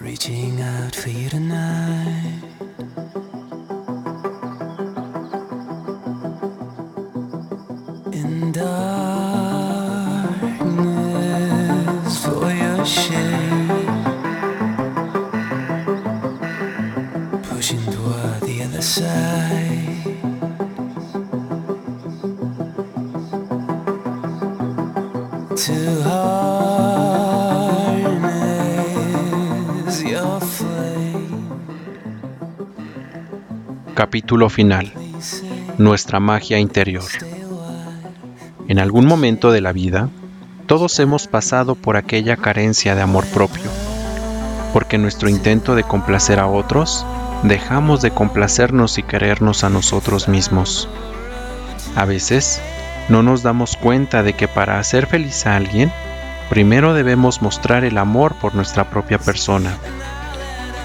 Reaching out for you tonight. In darkness for your shade. Pushing toward the other side. Capítulo final. Nuestra magia interior. En algún momento de la vida, todos hemos pasado por aquella carencia de amor propio, porque en nuestro intento de complacer a otros, dejamos de complacernos y querernos a nosotros mismos. A veces, no nos damos cuenta de que para hacer feliz a alguien, primero debemos mostrar el amor por nuestra propia persona.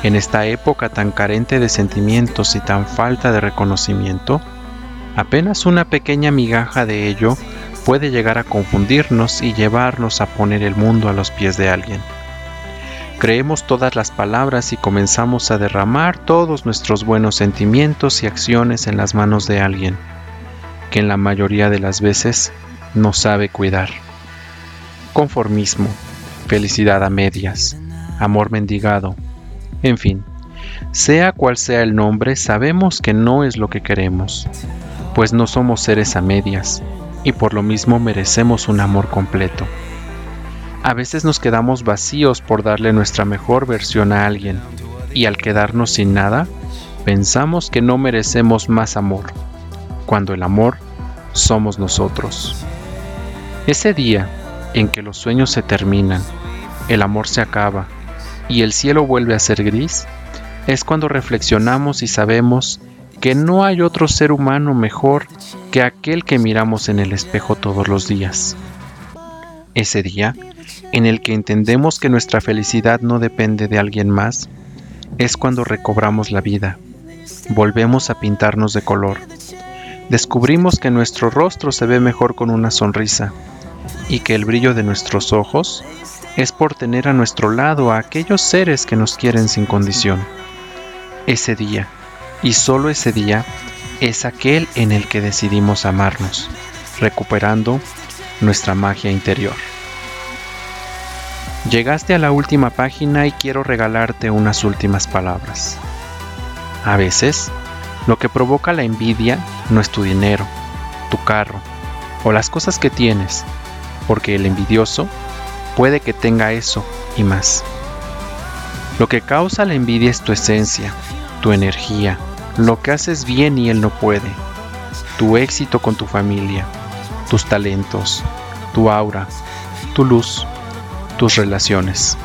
En esta época tan carente de sentimientos y tan falta de reconocimiento, apenas una pequeña migaja de ello puede llegar a confundirnos y llevarnos a poner el mundo a los pies de alguien. Creemos todas las palabras y comenzamos a derramar todos nuestros buenos sentimientos y acciones en las manos de alguien, que en la mayoría de las veces no sabe cuidar. Conformismo, felicidad a medias, amor mendigado, en fin, sea cual sea el nombre, sabemos que no es lo que queremos, pues no somos seres a medias, y por lo mismo merecemos un amor completo. A veces nos quedamos vacíos por darle nuestra mejor versión a alguien, y al quedarnos sin nada, pensamos que no merecemos más amor, cuando el amor somos nosotros. Ese día en que los sueños se terminan, el amor se acaba y el cielo vuelve a ser gris, es cuando reflexionamos y sabemos que no hay otro ser humano mejor que aquel que miramos en el espejo todos los días. Ese día, en el que entendemos que nuestra felicidad no depende de alguien más, es cuando recobramos la vida, volvemos a pintarnos de color, descubrimos que nuestro rostro se ve mejor con una sonrisa y que el brillo de nuestros ojos es por tener a nuestro lado a aquellos seres que nos quieren sin condición. Ese día, y solo ese día, es aquel en el que decidimos amarnos, recuperando nuestra magia interior. Llegaste a la última página y quiero regalarte unas últimas palabras. A veces, lo que provoca la envidia no es tu dinero, tu carro o las cosas que tienes, porque el envidioso puede que tenga eso y más. Lo que causa la envidia es tu esencia, tu energía, lo que haces bien y él no puede, tu éxito con tu familia, tus talentos, tu aura, tu luz, tus relaciones.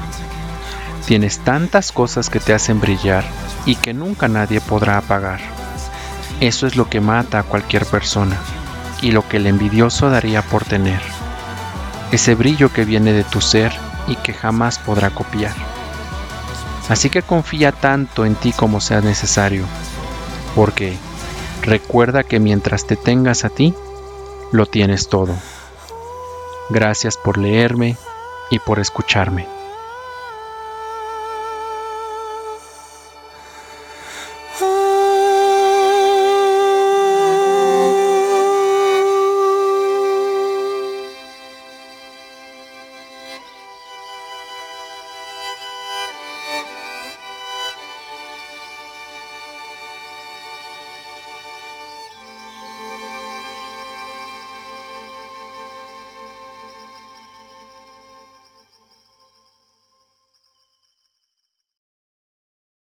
Tienes tantas cosas que te hacen brillar y que nunca nadie podrá apagar. Eso es lo que mata a cualquier persona y lo que el envidioso daría por tener. Ese brillo que viene de tu ser y que jamás podrá copiar. Así que confía tanto en ti como sea necesario, porque recuerda que mientras te tengas a ti, lo tienes todo. Gracias por leerme y por escucharme.